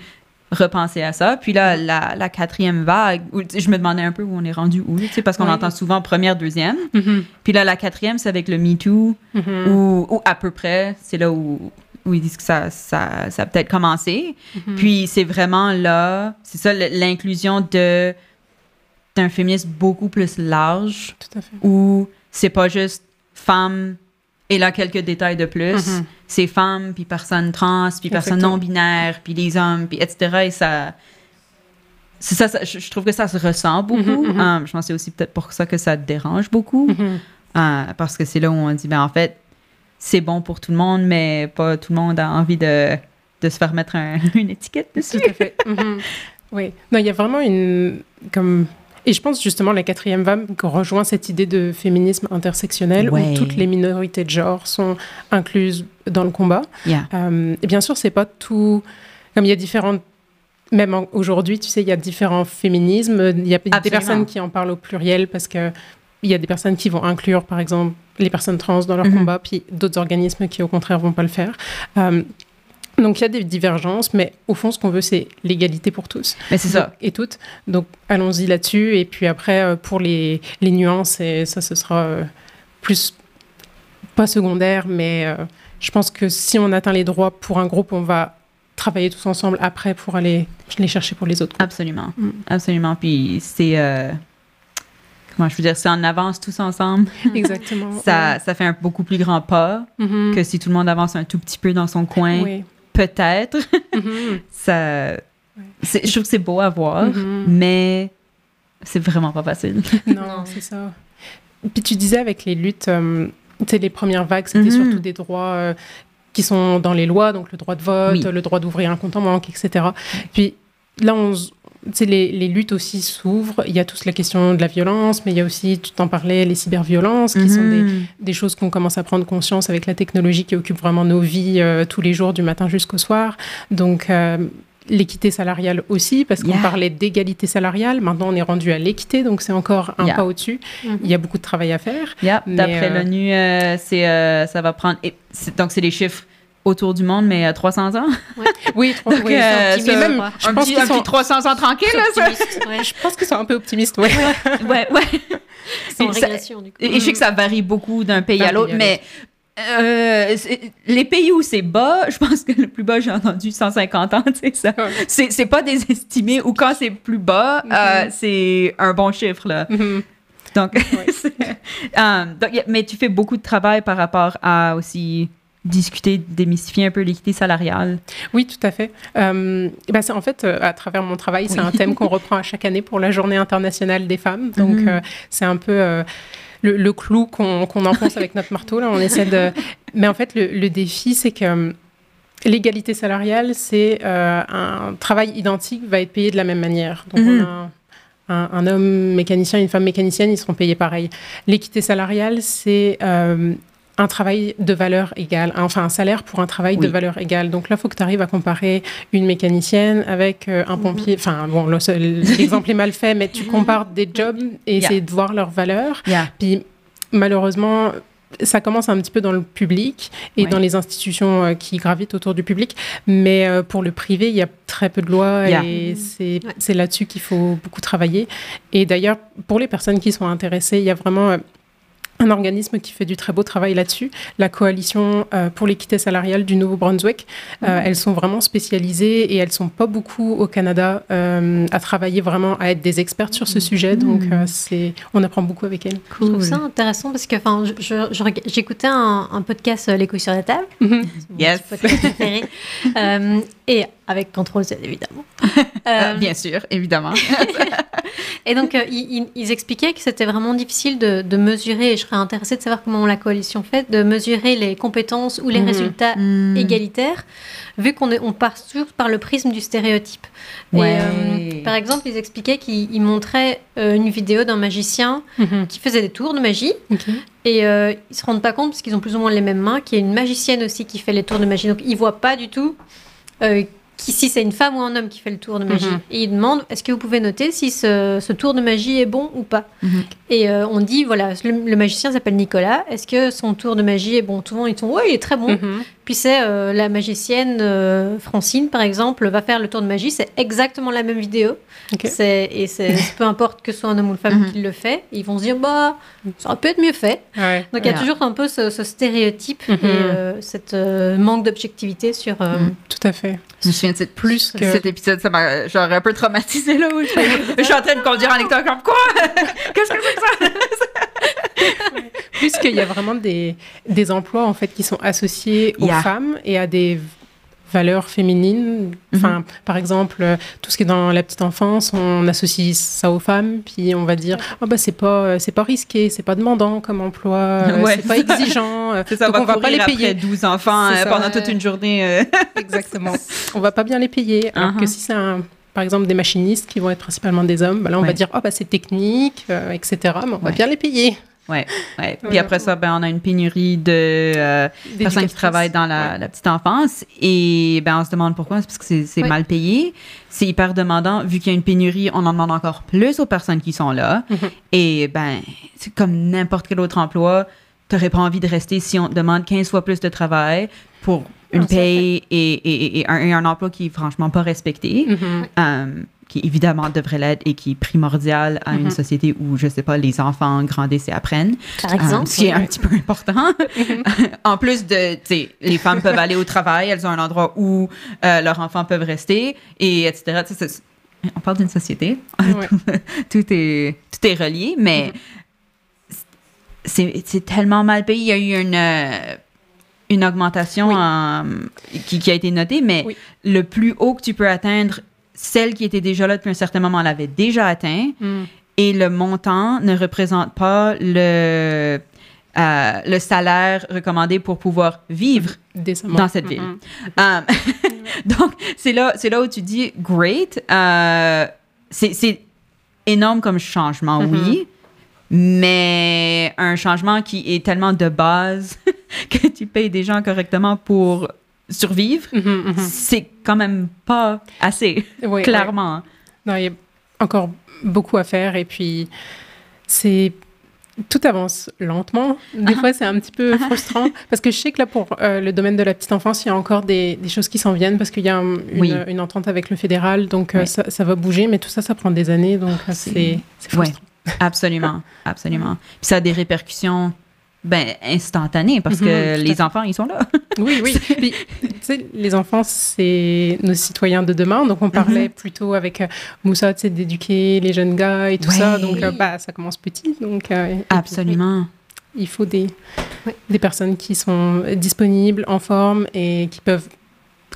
repenser à ça. Puis là, la, la quatrième vague, où, je me demandais un peu où on est rendu où, tu sais, parce qu'on entend souvent première, deuxième. Mhm. Puis là, la quatrième, c'est avec le Me Too Mhm. ou, ou à peu près, c'est là où, où ils disent que ça, ça, ça a peut-être commencé. Mhm. Puis c'est vraiment là, c'est ça l'inclusion de d'un féminisme beaucoup plus large Tout à fait. où c'est pas juste femmes et là quelques détails de plus. Mhm. C'est femmes, puis personnes trans, puis personnes Exactement. non binaires, puis les hommes, puis etc. Et ça. Ça, ça- je, je trouve que ça se ressent beaucoup. Mhm, mhm. Euh, je pense que c'est aussi peut-être pour ça que ça dérange beaucoup. Euh, parce que c'est là où on dit, ben en fait, c'est bon pour tout le monde, mais pas tout le monde a envie de, de se faire mettre un- une étiquette dessus. Tout à fait. Oui. Non, il y a vraiment une. Comme... Et je pense justement la quatrième vague rejoint cette idée de féminisme intersectionnel Ouais. où toutes les minorités de genre sont incluses dans le combat. Yeah. Euh, et bien sûr, c'est pas tout. Comme il y a différentes. Même aujourd'hui, tu sais, il y a différents féminismes. Il y a des personnes qui en parlent au pluriel parce que il y a des personnes qui vont inclure, par exemple, les personnes trans dans leur Mhm. combat, puis d'autres organismes qui, au contraire, vont pas le faire. Euh, donc, il y a des divergences, mais au fond, ce qu'on veut, c'est l'égalité pour tous Mais c'est ça. Et toutes. Donc, allons-y là-dessus. Et puis après, euh, pour les, les nuances, et ça, ce sera euh, plus, pas secondaire, mais euh, je pense que si on atteint les droits pour un groupe, on va travailler tous ensemble après pour aller les chercher pour les autres. groupes. Absolument. Mm. Absolument. Puis c'est. euh, comment je veux dire? C'est en avance tous ensemble. Exactement. Ça, ça fait un beaucoup plus grand pas. Mhm. que si tout le monde avance un tout petit peu dans son coin. Oui. Peut-être. Mhm. ça. Je trouve que c'est beau à voir, Mhm. mais c'est vraiment pas facile. Non, c'est ça. Puis tu disais avec les luttes, euh, tu sais, les premières vagues, c'était Mhm. surtout des droits euh, qui sont dans les lois, donc le droit de vote, Oui. le droit d'ouvrir un compte en banque, etc. Puis là, on, les, les luttes aussi s'ouvrent. Il y a tous la question de la violence, mais il y a aussi, tu t'en parlais, les cyberviolences, qui sont des, Mhm. des choses qu'on commence à prendre conscience avec la technologie qui occupe vraiment nos vies euh, tous les jours, du matin jusqu'au soir. Donc, euh, l'équité salariale aussi, parce qu'on Yeah. parlait d'égalité salariale. Maintenant, on est rendu à l'équité, donc c'est encore un Yeah. pas au-dessus. Mhm. Il y a beaucoup de travail à faire. Yeah, D'après euh, l'ONU, euh, c'est, euh, ça va prendre. et donc, c'est les chiffres autour du monde, mais euh, 300 ans. Oui, Donc, oui, euh, c'est optimiste. ça- même, je un, pense petit, qu'ils un sont, petit 300 ans tranquille, là, ça. Optimiste, ouais. je pense qu'ils sont un peu optimistes, ouais. Ouais, ouais. C'est Et ça- régression, du coup. Et, et je sais que ça varie beaucoup d'un pays D'un à pays l'autre, mais euh, c'est- les pays où c'est bas, je pense que le plus bas, j'ai entendu 150 ans, sais, ça. C'est, c'est pas désestimé, ou quand c'est plus bas, euh, Mhm. c'est un bon chiffre, là. Mhm. Donc, c'est- euh, mais tu fais beaucoup de travail par rapport à aussi discuter, démystifier un peu l'équité salariale. Oui, tout à fait. Euh, c'est- en fait, euh, à travers mon travail, c'est un thème qu'on reprend à chaque année pour la Journée internationale des femmes. Donc, Mhm. euh, c'est un peu le, le clou qu'on qu'on enfonce avec notre marteau. Là, on essaie de. Mais en fait, le, le défi, c'est que l'égalité salariale, c'est un travail identique va être payé de la même manière. Donc, Mhm. on a un, un, un homme mécanicien, une femme mécanicienne, ils seront payés pareil. L'équité salariale, c'est euh, un travail de valeur égale, enfin un salaire pour un travail de valeur égale. Donc là, il faut que tu arrives à comparer une mécanicienne avec euh, un pompier. Enfin, bon, le l'exemple est mal fait, mais tu compares des jobs et Yeah. de voir leur valeur. Yeah. Puis malheureusement, ça commence un petit peu dans le public et Ouais. dans les institutions euh, qui gravitent autour du public, mais euh, pour le privé, il y a très peu de lois Yeah. et c'est Ouais. là-dessus qu'il faut beaucoup travailler. Et d'ailleurs, pour les personnes qui sont intéressées, il y a vraiment un organisme qui fait du très beau travail là-dessus, la coalition euh, pour l'équité salariale du Nouveau-Brunswick. Euh, elles sont vraiment spécialisées et elles sont pas beaucoup au Canada euh, à travailler vraiment, à être des expertes sur ce sujet. Donc, euh, c'est, on apprend beaucoup avec elles. Je trouve ça intéressant parce que enfin, je- je- je reg- j'écoutais un, un podcast, euh, Les couilles sur la table. Mhm. Mon Yes. petit podcast préféré. Et avec contrôle Z, évidemment. Euh, Euh, bien sûr, évidemment. Et donc, euh, ils, expliquaient que c'était vraiment difficile de, de mesurer, et je serais intéressée de savoir comment la coalition fait, de mesurer les compétences ou les Mhm. résultats Hmm. égalitaires, vu qu'on on part toujours par le prisme du stéréotype. Et, Ouais. euh, par exemple, ils expliquaient qu'ils ils montraient une vidéo d'un magicien Mhm. qui faisait des tours de magie, et euh, ils se rendent pas compte, parce qu'ils ont plus ou moins les mêmes mains, qu'il y a une magicienne aussi qui fait les tours de magie. Donc, ils voient pas du tout euh, qui, si c'est une femme ou un homme qui fait le tour de magie. Mhm. Et ils demandent, est-ce que vous pouvez noter si ce, ce tour de magie est bon ou pas Mhm. Et euh, on dit, voilà, le, le magicien s'appelle Nicolas, est-ce que son tour de magie est bon? Tout le monde, ils sont, ouais, il est très bon. Mhm. Puis c'est euh, la magicienne euh, Francine, par exemple, va faire le tour de magie, c'est exactement la même vidéo. C'est- Et c'est peu importe que ce soit un homme ou une femme Mhm. qui le fait, ils vont se dire, bah, ça aurait pu être mieux fait. Ouais. Donc il y a Ouais. toujours un peu ce, ce stéréotype Mhm. et euh, cette euh, manque d'objectivité sur. euh, Mhm. Tout à fait. Je me souviens de cette, Plus que- cet épisode, ça m'a genre un peu traumatisé là où je, je suis en train de conduire en écoutant comme quoi? Qu'est-ce que c'est que ça? Plus qu'il y a vraiment des, des emplois en fait qui sont associés aux Yeah. Femmes et à des valeurs féminines. Enfin, par exemple, euh, tout ce qui est dans la petite enfance, on associe ça aux femmes, puis on va dire ah bah c'est pas euh, c'est pas risqué, c'est pas demandant comme emploi, euh, Ouais, c'est pas exigeant. C'est ça, donc on on va, va pas les payer. après 12 enfants euh, pendant toute une journée. Exactement. on va pas bien les payer. Alors Uh-huh. que si c'est par exemple des machinistes qui vont être principalement des hommes, bah là on Ouais. va dire oh bah c'est technique, euh, etc. Mais on va bien les payer. Ouais, ouais. Puis après ça, ben, on a une pénurie de euh, personnes qui travaillent dans la, Ouais. la petite enfance. Et ben, on se demande pourquoi. C'est parce que c'est mal payé. C'est hyper demandant. Vu qu'il y a une pénurie, on en demande encore plus aux personnes qui sont là. Mhm. Et ben, c'est comme n'importe quel autre emploi. Tu n'aurais pas envie de rester si on te demande 15 fois plus de travail pour une Non, paye et, et- et un, et un emploi qui est franchement pas respecté. Mhm. Euh, qui évidemment devrait l'être et qui est primordial à une Mhm. société où, je sais pas, les enfants grandissent et apprennent. Par Euh, exemple. ce qui est un petit peu important. en plus de, tu sais, les femmes peuvent aller au travail, elles ont un endroit où euh, leurs enfants peuvent rester, et etc. On parle d'une société. Tout, est, tout est relié, mais c'est c'est tellement mal payé. Il y a eu une, euh, une augmentation Oui. en- qui, qui a été notée, mais Oui. le plus haut que tu peux atteindre, celle qui était déjà là depuis un certain moment l'avait déjà atteint Mm. et le montant ne représente pas le, euh, le salaire recommandé pour pouvoir vivre Décemment. dans cette ville. Mhm. Euh, donc, c'est là, c'est là où tu dis, great, euh, c'est c'est énorme comme changement, oui, mais un changement qui est tellement de base que tu payes des gens correctement pour survivre, Mhm, mhm. c'est quand même pas assez, clairement. Non, il y a encore beaucoup à faire et puis c'est tout avance lentement. Des fois, c'est un petit peu frustrant parce que je sais que là, pour euh, le domaine de la petite enfance, il y a encore des, des choses qui s'en viennent parce qu'il y a une, Oui. une entente avec le fédéral, donc euh, ça, ça va bouger, mais tout ça, ça prend des années, donc euh, C'est- c'est Ouais. frustrant. Absolument, absolument. Puis ça a des répercussions ben, instantanées parce Mhm, que à les enfants, ils sont là. Oui, oui. Puis, tu sais, les enfants, c'est nos citoyens de demain. Donc, on parlait plutôt avec euh, Moussa, tu sais, d'éduquer les jeunes gars et tout ça. Donc, euh, bah, ça commence petit. Donc, euh, et puis, Absolument. il faut des, Ouais. des personnes qui sont disponibles, en forme et qui peuvent,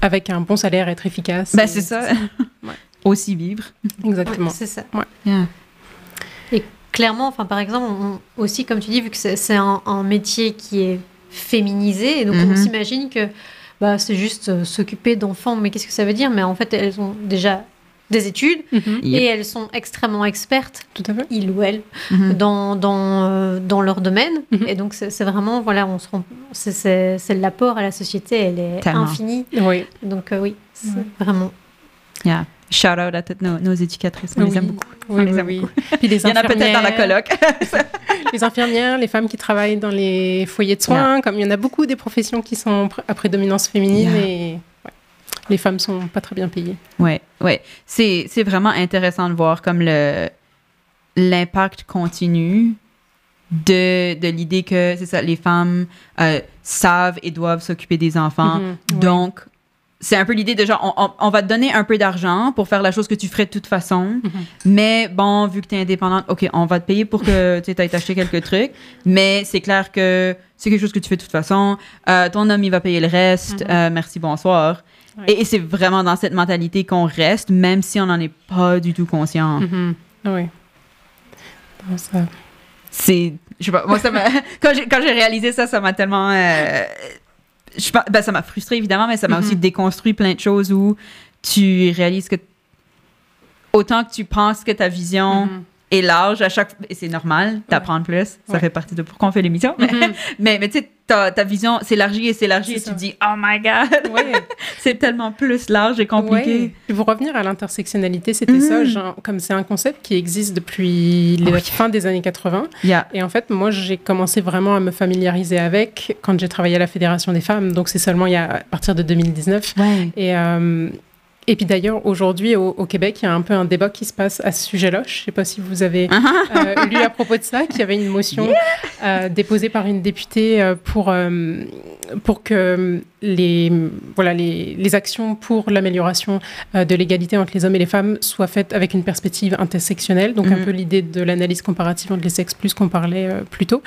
avec un bon salaire, être efficaces. Ben, Et c'est ça. Ouais. Aussi vivre. Exactement. Ouais, c'est ça. Yeah. Clairement, enfin, par exemple, on- aussi, comme tu dis, vu que c'est un, un métier qui est féminisé, et donc Mhm. on s'imagine que bah, c'est juste euh, s'occuper d'enfants, mais qu'est-ce que ça veut dire? Mais en fait, elles ont déjà des études Mhm. et elles sont extrêmement expertes, Tout à fait. il ou elle, Mhm. dans, dans, euh, dans leur domaine. Mhm. Et donc, c'est vraiment, voilà, on se rend, c'est- l'apport à la société, elle est Tellement. infinie. Oui. Donc, euh, oui, c'est Ouais. vraiment. Yeah. Shout out à toutes nos, nos éducatrices. On les aime beaucoup. Oui, les oui, aime oui. Puis les Il y en a peut-être dans la coloc. les infirmières, les femmes qui travaillent dans les foyers de soins, comme il y en a beaucoup des professions qui sont à prédominance féminine Yeah. et ouais, les femmes sont pas très bien payées. Ouais, ouais. C'est, c'est vraiment intéressant de voir comme le l'impact continu de, de l'idée que c'est ça, les femmes euh, savent et doivent s'occuper des enfants. Mhm, oui. Donc, c'est un peu l'idée de genre, on, on- on va te donner un peu d'argent pour faire la chose que tu ferais de toute façon. Mhm. Mais bon, vu que tu es indépendante, OK, on va te payer pour que tu ailles t'acheter quelques trucs. Mais c'est clair que c'est quelque chose que tu fais de toute façon. Euh, ton homme, il va payer le reste. Mhm. Euh, merci, bonsoir. Ouais. Et, et c'est vraiment dans cette mentalité qu'on reste, même si on n'en est pas du tout conscient. Mhm. Oui. Ça- C'est. Je sais pas, moi, ça m'a. quand j'ai quand j'ai réalisé ça, ça m'a tellement. euh, je ben, ça m'a frustré, évidemment, mais ça m'a aussi déconstruit plein de choses où tu réalises que. Autant que tu penses que ta vision Mhm. est large, à chaque et c'est normal d'apprendre plus. Ça Ouais. fait partie de pourquoi on fait l'émission. Mais, Mhm. mais, mais tu sais, ta, ta vision s'élargit et s'élargit et tu ça. te dis, oh my god, Ouais. c'est tellement plus large et compliqué. Ouais. Et Pour revenir à l'intersectionnalité, c'était ça, genre, comme c'est un concept qui existe depuis la Oui. fin des années 80. Yeah. Et en fait, moi, j'ai commencé vraiment à me familiariser avec quand j'ai travaillé à la Fédération des femmes. Donc, c'est seulement il y a, à partir de 2019. Ouais. Et, euh, et puis d'ailleurs, aujourd'hui, au, au Québec, il y a un peu un débat qui se passe à ce sujet-là. Je ne sais pas si vous avez euh, lu à propos de ça, qu'il y avait une motion euh, déposée par une députée euh, pour, pour que les, voilà, les, les actions pour l'amélioration de l'égalité entre les hommes et les femmes soient faites avec une perspective intersectionnelle. Donc, un Mhm. peu l'idée de l'analyse comparative entre les sexes plus qu'on parlait plus tôt.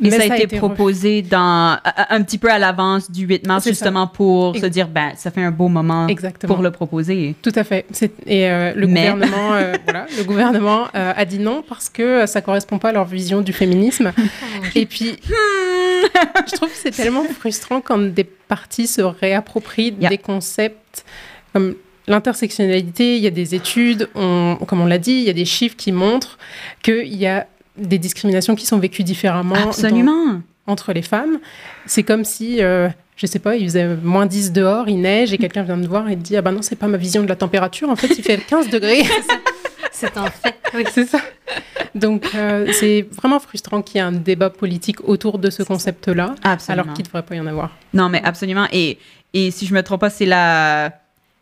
Mais ça a été proposé dans, un petit peu à l'avance du 8 mars, ça. justement pour se dire, ben, ça fait un beau moment Exactement. pour le proposer. Tout à fait. Et euh, le Mais- gouvernement, euh, voilà, le gouvernement euh, a dit non parce que ça correspond pas à leur vision du féminisme. Et puis, je trouve que c'est tellement frustrant quand des partis se réapproprient Yeah. des concepts comme l'intersectionnalité. Il y a des études, on- comme on l'a dit, il y a des chiffres qui montrent qu'il y a des discriminations qui sont vécues différemment dans- entre les femmes. C'est comme si, euh, je sais pas, il faisait moins 10 dehors, il neige et quelqu'un vient me voir et te dit Ah ben non, c'est pas ma vision de la température, en fait, il fait 15 degrés. C'est un fait. Oui. c'est ça. Donc, euh, c'est vraiment frustrant qu'il y ait un débat politique autour de ce concept-là, alors qu'il ne devrait pas y en avoir. Non, mais absolument. Et, et si je me trompe pas, c'est la,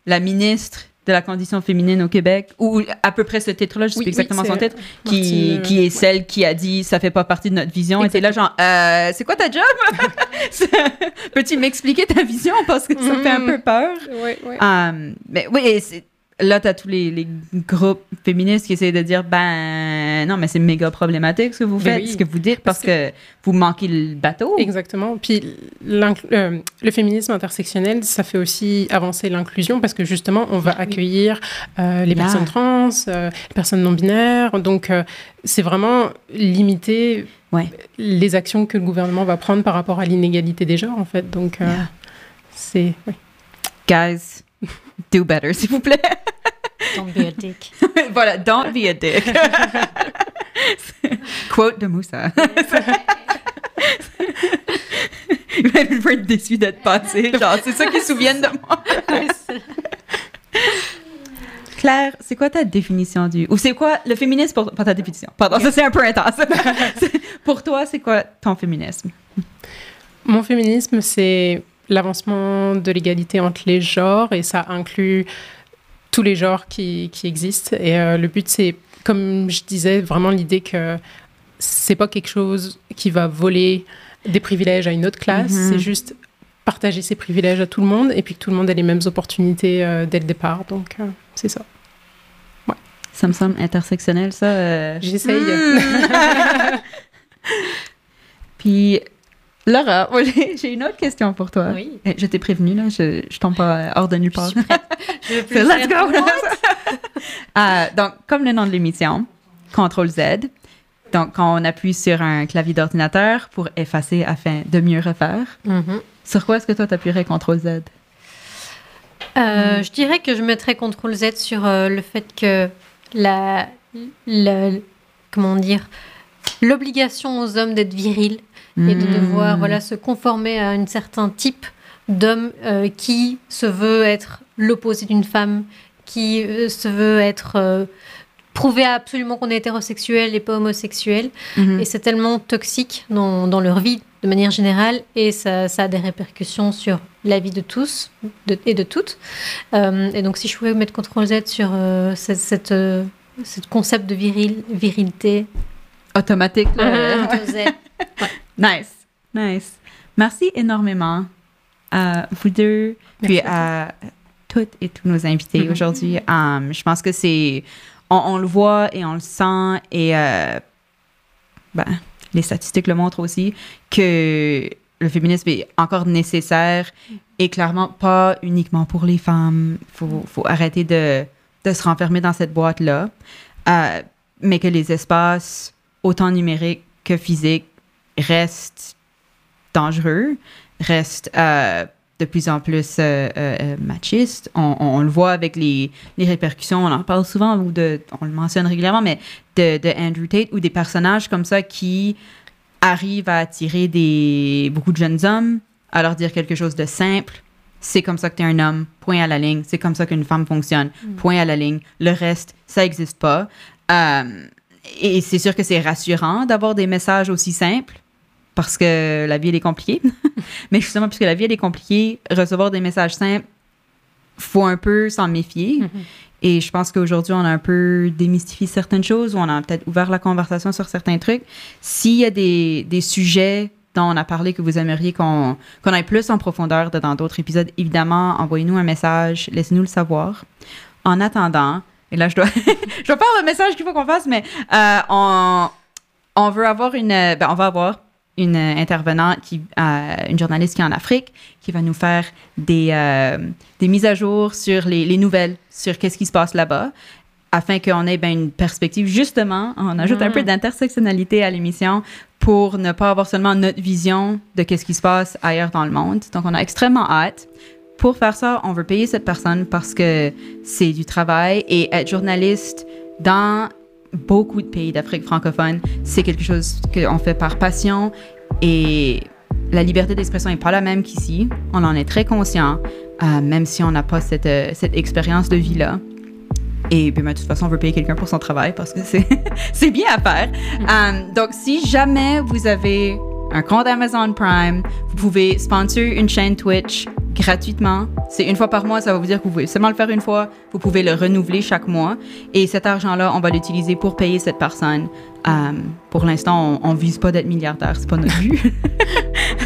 la ministre de la condition féminine au Québec, ou à peu près ce titre-là, je sais Oui, plus exactement oui, son titre, qui, euh, qui est ouais. celle qui a dit ça fait pas partie de notre vision. Et t'es là, genre, euh, c'est quoi ta job? Peux-tu m'expliquer ta vision? Parce que ça fait un Mhm. peu peur. Ouais, ouais. Euh, mais oui, c'est- là, tu as tous les, les groupes féministes qui essayent de dire ben non, mais c'est méga problématique ce que vous Ben faites, oui. ce que vous dites, parce Parce que vous manquez le bateau. Exactement. Puis euh, le féminisme intersectionnel, ça fait aussi avancer l'inclusion parce que justement, on va accueillir euh, les Yeah. personnes trans, euh, les personnes non binaires. Donc, c'est vraiment limiter Ouais. les actions que le gouvernement va prendre par rapport à l'inégalité des genres, en fait. Donc, Yeah. c'est. oui. Guys, do better, s'il vous plaît. Don't be a dick. voilà, don't be a dick. Quote de Moussa. Il va être déçu d'être passé. Genre, c'est ça qu'ils se souviennent de moi. Claire, c'est quoi ta définition du... Ou c'est quoi le féminisme pour... Pas ta définition? Pardon, ça c'est un peu intense. Pour toi, c'est quoi ton féminisme? Mon féminisme, c'est l'avancement de l'égalité entre les genres et ça inclut tous les genres qui, qui existent. Et euh, le but, c'est, comme je disais, vraiment l'idée que c'est pas quelque chose qui va voler des privilèges à une autre classe, Mhm. c'est juste partager ses privilèges à tout le monde et puis que tout le monde ait les mêmes opportunités euh, dès le départ. Donc, euh, c'est ça. Ça me semble intersectionnel, ça. J'essaye. Hmm. Puis, Laura, moi, j'ai une autre question pour toi. Oui. Eh, Je t'ai prévenu, là, je, je tombe pas hors de nulle part. Je veux plus C'est let's go! Euh, donc, comme le nom de l'émission, CTRL Z. Donc, quand on appuie sur un clavier d'ordinateur pour effacer afin de mieux refaire, Mhm. sur quoi est-ce que toi t'appuierais CTRL Z? Euh, Je dirais que je mettrais CTRL Z sur euh, le fait que la, la- comment dire, l'obligation aux hommes d'être virils et de devoir voilà, se conformer à un certain type d'homme euh, qui se veut être l'opposé d'une femme, qui euh, se veut être euh, prouver absolument qu'on est hétérosexuel et pas homosexuel. Mhm. Et c'est tellement toxique dans, dans leur vie de manière générale et ça, ça a des répercussions sur la vie de tous de- et de toutes. Euh, et donc si je pouvais mettre CTRL Z sur euh, cette, cette, euh, ce concept de viril, virilité. Automatique. là. Nice, nice. Merci énormément à vous deux, puis Merci à toutes et tous nos invités aujourd'hui. Um, je pense que c'est, on, on le voit et on le sent et euh, ben, les statistiques le montrent aussi que le féminisme est encore nécessaire et clairement pas uniquement pour les femmes. Il faut, faut arrêter de, de se renfermer dans cette boîte-là, Euh, mais que les espaces, autant numériques que physiques, restent dangereux, restent euh, de plus en plus euh, euh, machistes. On, on- on le voit avec les, les répercussions, on en parle souvent, ou de, on le mentionne régulièrement, mais de, de Andrew Tate ou des personnages comme ça qui arrivent à attirer des, beaucoup de jeunes hommes, à leur dire quelque chose de simple. C'est comme ça que tu es un homme, point à la ligne. C'est comme ça qu'une femme fonctionne, point à la ligne. Le reste, ça n'existe pas. Et c'est sûr que c'est rassurant d'avoir des messages aussi simples parce que la vie, elle est compliquée. Mais justement, puisque la vie, elle est compliquée, recevoir des messages simples, faut un peu s'en méfier. Et je pense qu'aujourd'hui, on a un peu démystifié certaines choses, ou on a peut-être ouvert la conversation sur certains trucs. S'il y a des, des sujets dont on a parlé que vous aimeriez qu'on qu'on aille plus en profondeur de- dans d'autres épisodes, évidemment, envoyez-nous un message, laissez-nous le savoir. En attendant, et là, je dois, je dois faire le message qu'il faut qu'on fasse, mais euh, on, on veut avoir une, ben, on va avoir une euh, intervenante, qui, euh, une journaliste qui est en Afrique, qui va nous faire des, euh, des mises à jour sur les, les nouvelles, sur qu'est-ce qui se passe là-bas, afin qu'on ait ben, une perspective. Justement, on ajoute un peu d'intersectionnalité à l'émission pour ne pas avoir seulement notre vision de qu'est-ce qui se passe ailleurs dans le monde. Donc, on a extrêmement hâte. Pour faire ça, on veut payer cette personne parce que c'est du travail et être journaliste dans beaucoup de pays d'Afrique francophone, c'est quelque chose qu'on fait par passion et la liberté d'expression n'est pas la même qu'ici. On en est très conscient, euh, même si on n'a pas cette, euh, cette expérience de vie-là. Et puis, ben, de toute façon, on veut payer quelqu'un pour son travail parce que c'est bien à faire. Euh, donc, si jamais vous avez un compte Amazon Prime, vous pouvez sponsor une chaîne Twitch gratuitement. C'est une fois par mois, ça va vous dire que vous pouvez seulement le faire une fois. Vous pouvez le renouveler chaque mois. Et cet argent-là, on va l'utiliser pour payer cette personne. Euh, pour l'instant, on, on vise pas d'être milliardaire, c'est pas notre but.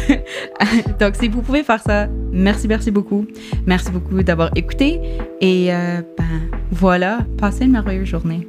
Donc, si vous pouvez faire ça, merci, merci beaucoup. Merci beaucoup d'avoir écouté. Et euh, ben, voilà, passez une merveilleuse journée.